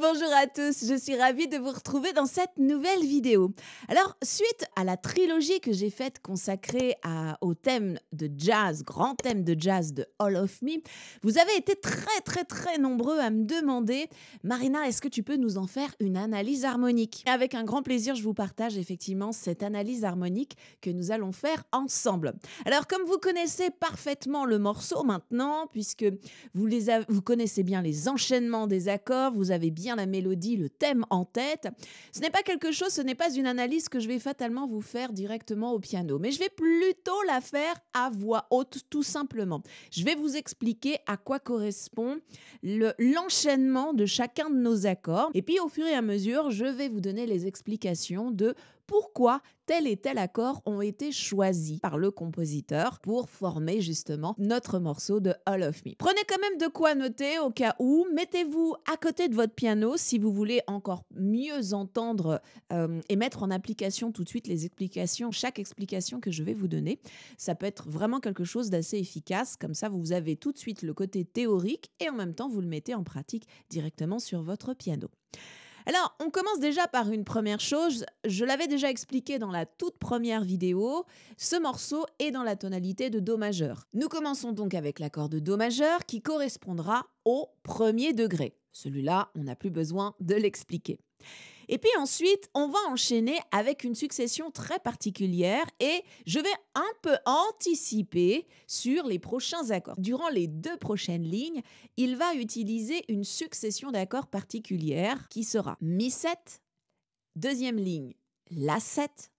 Bonjour à tous, je suis ravie de vous retrouver dans cette nouvelle vidéo. Alors, suite à la trilogie que j'ai faite consacrée au thème de jazz, grand thème de jazz de All of Me, vous avez été très très très nombreux à me demander, Marina, est-ce que tu peux nous en faire une analyse harmonique? Avec un grand plaisir, je vous partage effectivement cette analyse harmonique que nous allons faire ensemble. Alors, comme vous connaissez parfaitement le morceau maintenant, puisque vous, vous connaissez bien les enchaînements des accords, vous avez bien la mélodie, le thème en tête. Ce n'est pas quelque chose, ce n'est pas une analyse que je vais fatalement vous faire directement au piano, mais je vais plutôt la faire à voix haute tout simplement. Je vais vous expliquer à quoi correspond l'enchaînement de chacun de nos accords et puis au fur et à mesure, je vais vous donner les explications de pourquoi tel et tel accord ont été choisis par le compositeur pour former justement notre morceau de All of Me. Prenez quand même de quoi noter au cas où, mettez-vous à côté de votre piano si vous voulez encore mieux entendre euh, et mettre en application tout de suite les explications, chaque explication que je vais vous donner. Ça peut être vraiment quelque chose d'assez efficace, comme ça vous avez tout de suite le côté théorique et en même temps vous le mettez en pratique directement sur votre piano. Alors, on commence déjà par une première chose. Je l'avais déjà expliqué dans la toute première vidéo. Ce morceau est dans la tonalité de Do majeur. Nous commençons donc avec l'accord de Do majeur qui correspondra au premier degré. Celui-là, on n'a plus besoin de l'expliquer. Et puis ensuite, on va enchaîner avec une succession très particulière et je vais un peu anticiper sur les prochains accords. Durant les deux prochaines lignes, il va utiliser une succession d'accords particulière qui sera Mi 7, deuxième ligne La 7,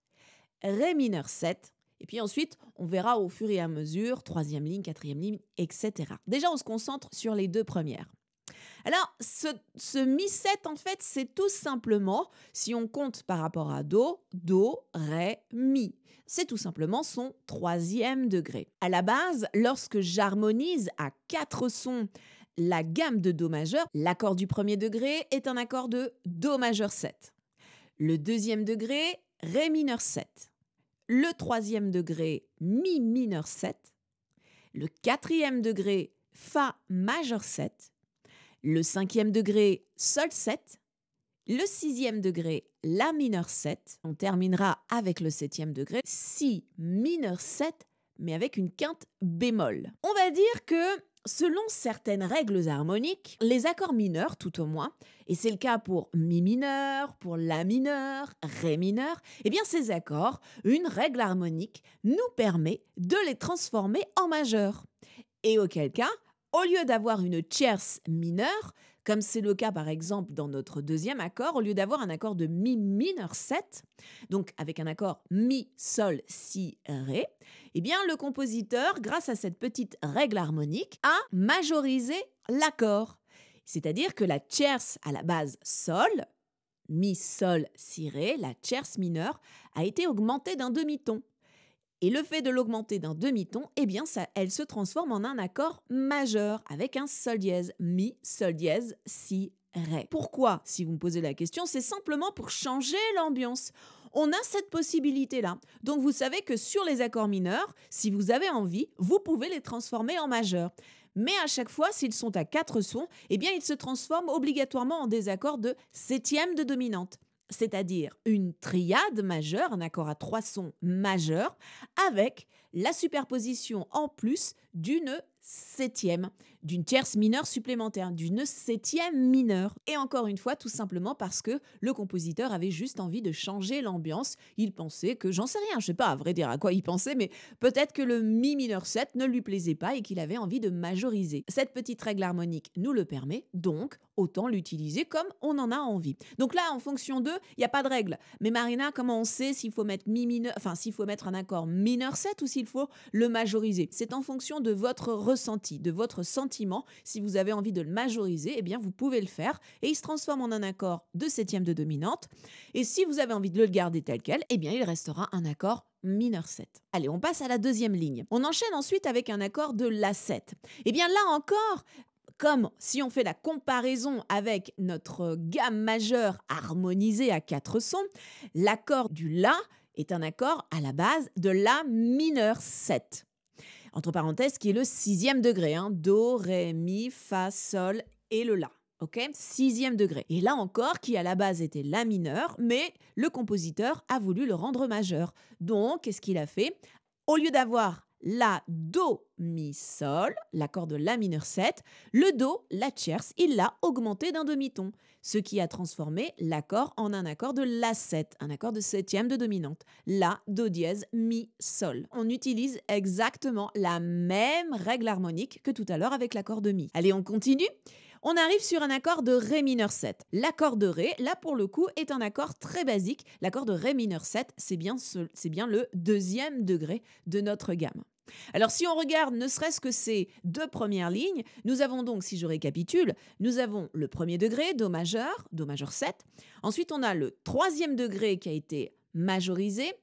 Ré mineur 7, et puis ensuite, on verra au fur et à mesure, troisième ligne, quatrième ligne, etc. Déjà, on se concentre sur les deux premières. Alors, ce, mi-7, en fait, c'est tout simplement, si on compte par rapport à Do, Do, Ré, Mi. C'est tout simplement son troisième degré. À la base, lorsque j'harmonise à quatre sons la gamme de Do majeur, l'accord du premier degré est un accord de Do majeur 7. Le deuxième degré, Ré mineur 7. Le troisième degré, Mi mineur 7. Le quatrième degré, Fa majeur 7 le cinquième degré, Sol 7, le sixième degré, La mineur 7. On terminera avec le septième degré, Si mineur 7, mais avec une quinte bémol. On va dire que Selon certaines règles harmoniques, les accords mineurs, tout au moins, et c'est le cas pour Mi mineur, pour La mineur, Ré mineur, eh bien ces accords, une règle harmonique nous permet de les transformer en majeur. Et auquel cas, au lieu d'avoir une tierce mineure, comme c'est le cas par exemple dans notre deuxième accord, au lieu d'avoir un accord de mi mineur 7, donc avec un accord mi sol si ré, eh bien le compositeur, grâce à cette petite règle harmonique, a majorisé l'accord. C'est-à-dire que la tierce à la base sol, mi sol si ré, la tierce mineure, a été augmentée d'un demi-ton. Et le fait de l'augmenter d'un demi-ton, eh bien, ça, elle se transforme en un accord majeur avec un sol dièse, mi, sol dièse, si, ré. Pourquoi Si vous me posez la question, c'est simplement pour changer l'ambiance. On a cette possibilité-là. Donc vous savez que sur les accords mineurs, si vous avez envie, vous pouvez les transformer en majeurs. Mais à chaque fois, s'ils sont à quatre sons, eh bien, ils se transforment obligatoirement en des accords de septième de dominante c'est-à-dire une triade majeure, un accord à trois sons majeurs, avec la superposition en plus d'une septième, d'une tierce mineure supplémentaire, d'une septième mineure. Et encore une fois, tout simplement parce que le compositeur avait juste envie de changer l'ambiance. Il pensait que, j'en sais rien, je sais pas à vrai dire à quoi il pensait, mais peut-être que le mi mineur 7 ne lui plaisait pas et qu'il avait envie de majoriser. Cette petite règle harmonique nous le permet, donc autant l'utiliser comme on en a envie. Donc là, en fonction d'eux, il n'y a pas de règle. Mais Marina, comment on sait s'il faut mettre mi mineur, enfin s'il faut mettre un accord mineur 7 ou s'il faut le majoriser? C'est en fonction de votre de votre sentiment. Si vous avez envie de le majoriser, eh bien vous pouvez le faire et il se transforme en un accord de septième de dominante. Et si vous avez envie de le garder tel quel, eh bien il restera un accord mineur 7. Allez, on passe à la deuxième ligne. On enchaîne ensuite avec un accord de La 7. Eh bien là encore, comme si on fait la comparaison avec notre gamme majeure harmonisée à quatre sons, l'accord du La est un accord à la base de La mineur 7 entre parenthèses, qui est le sixième degré, hein, Do, Ré, Mi, Fa, Sol et le La. ok? Sixième degré. Et là encore, qui à la base était La mineur, mais le compositeur a voulu le rendre majeur. Donc, qu'est-ce qu'il a fait? Au lieu d'avoir la, Do, Mi, Sol, l'accord de La mineur 7, le Do, la tierce, il l'a augmenté d'un demi-ton, ce qui a transformé l'accord en un accord de La 7, un accord de septième de dominante. La, Do dièse, Mi, Sol. On utilise exactement la même règle harmonique que tout à l'heure avec l'accord de Mi. Allez, on continue on arrive sur un accord de Ré mineur 7. L'accord de Ré, là pour le coup, est un accord très basique. L'accord de Ré mineur 7, c'est bien, bien le deuxième degré de notre gamme. Alors si on regarde ne serait-ce que ces deux premières lignes, nous avons donc, si je récapitule, nous avons le premier degré, Do majeur, Do majeur 7. Ensuite, on a le troisième degré qui a été majorisé,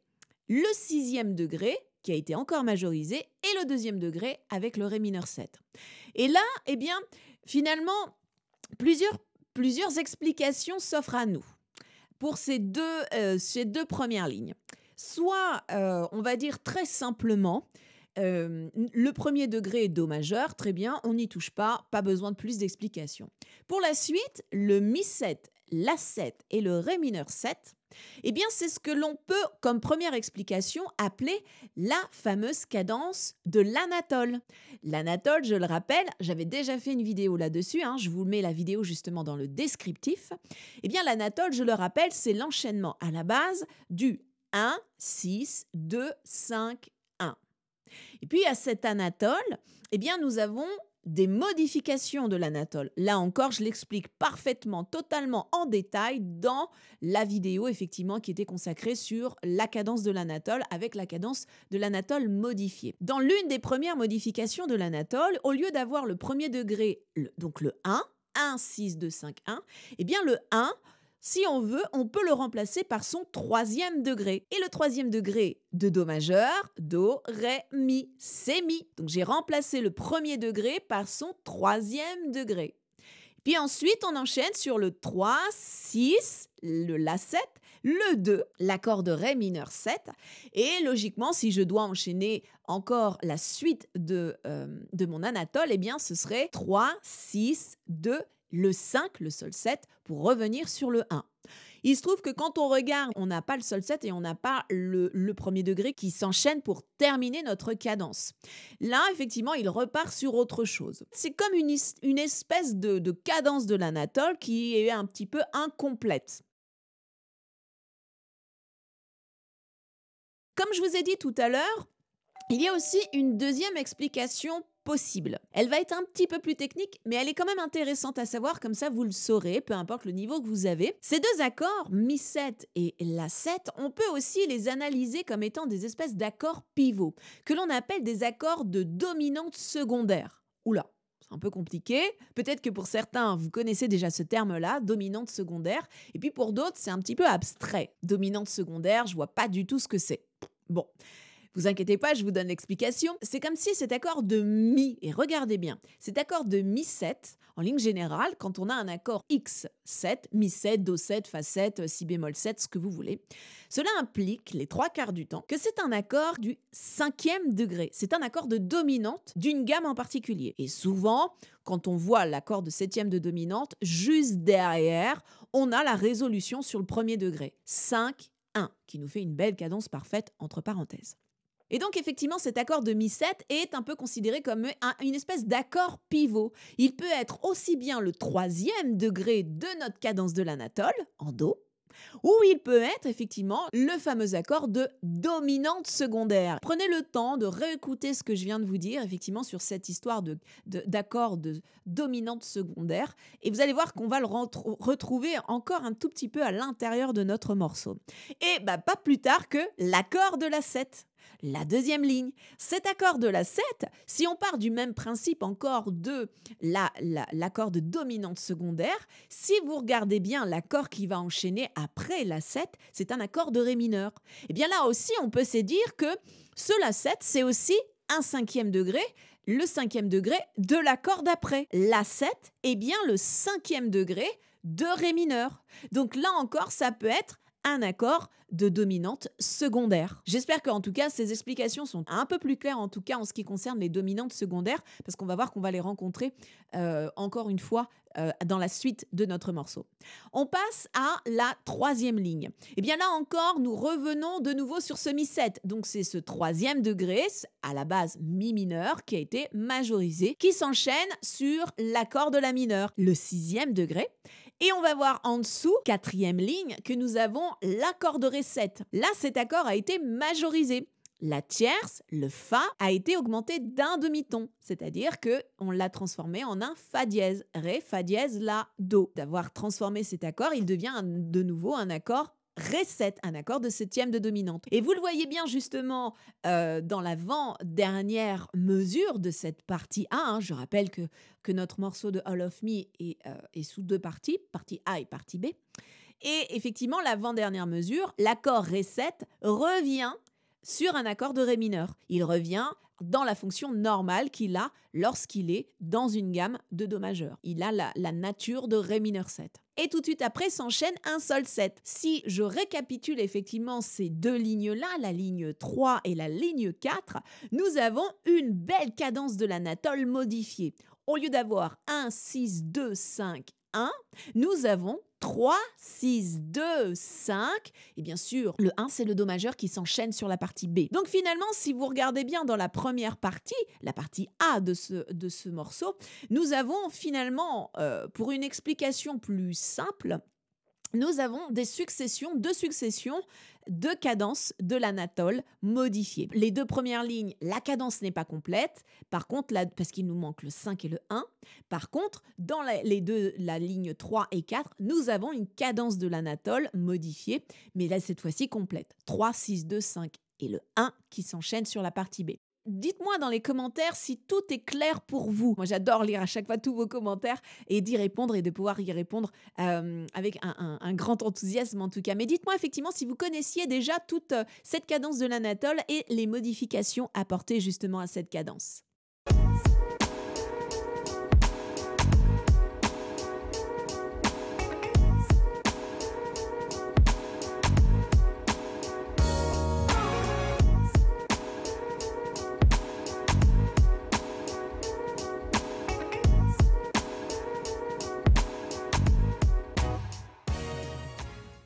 le sixième degré qui a été encore majorisé, et le deuxième degré avec le Ré mineur 7. Et là, eh bien, finalement, plusieurs, explications s'offrent à nous pour ces deux, euh, premières lignes. Soit, euh, on va dire très simplement, euh, le premier degré est Do majeur, très bien, on n'y touche pas, pas besoin de plus d'explications. Pour la suite, le Mi 7, La 7 et le Ré mineur 7, eh bien c'est ce que l'on peut, comme première explication, appeler la fameuse cadence de l'anatole. L'anatole, je le rappelle, j'avais déjà fait une vidéo là-dessus, hein, je vous mets la vidéo justement dans le descriptif. Eh bien l'anatole, je le rappelle, c'est l'enchaînement à la base du 1, 6, 2, 5, et puis à cet anatole, eh bien nous avons des modifications de l'anatole. Là encore, je l'explique parfaitement, totalement en détail dans la vidéo effectivement qui était consacrée sur la cadence de l'anatole avec la cadence de l'anatole modifiée. Dans l'une des premières modifications de l'anatole, au lieu d'avoir le premier degré, donc le 1, 1, 6, 2, 5, 1, eh bien le 1 si on veut, on peut le remplacer par son troisième degré. Et le troisième degré de Do majeur, Do, Ré, Mi, C'est Mi. Donc j'ai remplacé le premier degré par son troisième degré. Puis ensuite, on enchaîne sur le 3, 6, le La 7, le 2, l'accord de Ré mineur 7. Et logiquement, si je dois enchaîner encore la suite de, euh, de mon Anatole, eh bien, ce serait 3, 6, 2, le 5, le sol 7, pour revenir sur le 1. Il se trouve que quand on regarde, on n'a pas le sol 7 et on n'a pas le, premier degré qui s'enchaîne pour terminer notre cadence. Là, effectivement, il repart sur autre chose. C'est comme une, une espèce de, de cadence de l'anatole qui est un petit peu incomplète. Comme je vous ai dit tout à l'heure, il y a aussi une deuxième explication Elle va être un petit peu plus technique, mais elle est quand même intéressante à savoir, comme ça vous le saurez, peu importe le niveau que vous avez. Ces deux accords, Mi 7 et La 7, on peut aussi les analyser comme étant des espèces d'accords pivots, que l'on appelle des accords de dominante secondaire. Oula, un peu compliqué. Peut-être que pour certains, vous connaissez déjà ce terme-là, dominante secondaire. Et puis pour d'autres, c'est un petit peu abstrait. Dominante secondaire, je vois pas du tout ce que c'est. Bon. Vous inquiétez pas, je vous donne l'explication. C'est comme si cet accord de Mi, et regardez bien, cet accord de Mi 7, en ligne générale, quand on a un accord X7, Mi 7, Do 7, Fa 7, Si bémol 7, ce que vous voulez, cela implique, les trois quarts du temps, que c'est un accord du cinquième degré. C'est un accord de dominante d'une gamme en particulier. Et souvent, quand on voit l'accord de septième de dominante, juste derrière, on a la résolution sur le premier degré. 5, 1, qui nous fait une belle cadence parfaite entre parenthèses. Et donc effectivement, cet accord de Mi 7 est un peu considéré comme une espèce d'accord pivot. Il peut être aussi bien le troisième degré de notre cadence de l'anatole, en Do, ou il peut être effectivement le fameux accord de dominante secondaire. Prenez le temps de réécouter ce que je viens de vous dire effectivement sur cette histoire de, d'accord de, dominante secondaire et vous allez voir qu'on va le retrouver encore un tout petit peu à l'intérieur de notre morceau. Et bah, pas plus tard que l'accord de la 7 la deuxième ligne. Cet accord de la 7, si on part du même principe encore de l'accord de dominante secondaire, si vous regardez bien l'accord qui va enchaîner après la 7, c'est un accord de Ré mineur. Et eh bien là aussi, on peut se dire que ce La 7, c'est aussi un cinquième degré, le cinquième degré de l'accord d'après. La 7 est bien le cinquième degré de Ré mineur. Donc là encore, ça peut être un accord de dominante secondaire. J'espère qu'en tout cas ces explications sont un peu plus claires en tout cas en ce qui concerne les dominantes secondaires parce qu'on va voir qu'on va les rencontrer euh, encore une fois euh, dans la suite de notre morceau. On passe à la troisième ligne. Et eh bien là encore, nous revenons de nouveau sur ce mi-7. Donc c'est ce troisième degré, à la base mi mineur, qui a été majorisé, qui s'enchaîne sur l'accord de la mineure, le sixième degré. Et on va voir en dessous, quatrième ligne, que nous avons l'accord de 7. Là, cet accord a été majorisé. La tierce, le Fa, a été augmenté d'un demi-ton, c'est-à-dire que on l'a transformé en un Fa dièse, Ré, Fa dièse, La, Do. D'avoir transformé cet accord, il devient de nouveau un accord Ré 7, un accord de septième de dominante. Et vous le voyez bien justement euh, dans l'avant-dernière mesure de cette partie A. Hein. je rappelle que, que notre morceau de All of Me est, euh, est sous deux parties, partie A et partie B. Et effectivement, l'avant-dernière mesure, l'accord Ré 7 revient sur un accord de Ré mineur. Il revient dans la fonction normale qu'il a lorsqu'il est dans une gamme de Do majeur. Il a la, nature de Ré mineur 7. Et tout de suite après s'enchaîne un Sol 7. Si je récapitule effectivement ces deux lignes-là, la ligne 3 et la ligne 4, nous avons une belle cadence de l'anatole modifiée. Au lieu d'avoir 1, 6, 2, 5, 1, nous avons 3, 6, 2, 5. Et bien sûr, le 1, c'est le Do majeur qui s'enchaîne sur la partie B. Donc finalement, si vous regardez bien dans la première partie, la partie A de ce, morceau, nous avons finalement, euh, pour une explication plus simple, nous avons des successions, deux successions de cadences de l'anatole modifiées. Les deux premières lignes, la cadence n'est pas complète, par contre, parce qu'il nous manque le 5 et le 1. Par contre, dans les deux, la ligne 3 et 4, nous avons une cadence de l'anatole modifiée, mais là, cette fois-ci complète. 3, 6, 2, 5 et le 1 qui s'enchaîne sur la partie B. Dites-moi dans les commentaires si tout est clair pour vous. Moi, j'adore lire à chaque fois tous vos commentaires et d'y répondre et de pouvoir y répondre euh, avec un, grand enthousiasme en tout cas. Mais dites-moi effectivement si vous connaissiez déjà toute euh, cette cadence de l'anatole et les modifications apportées justement à cette cadence.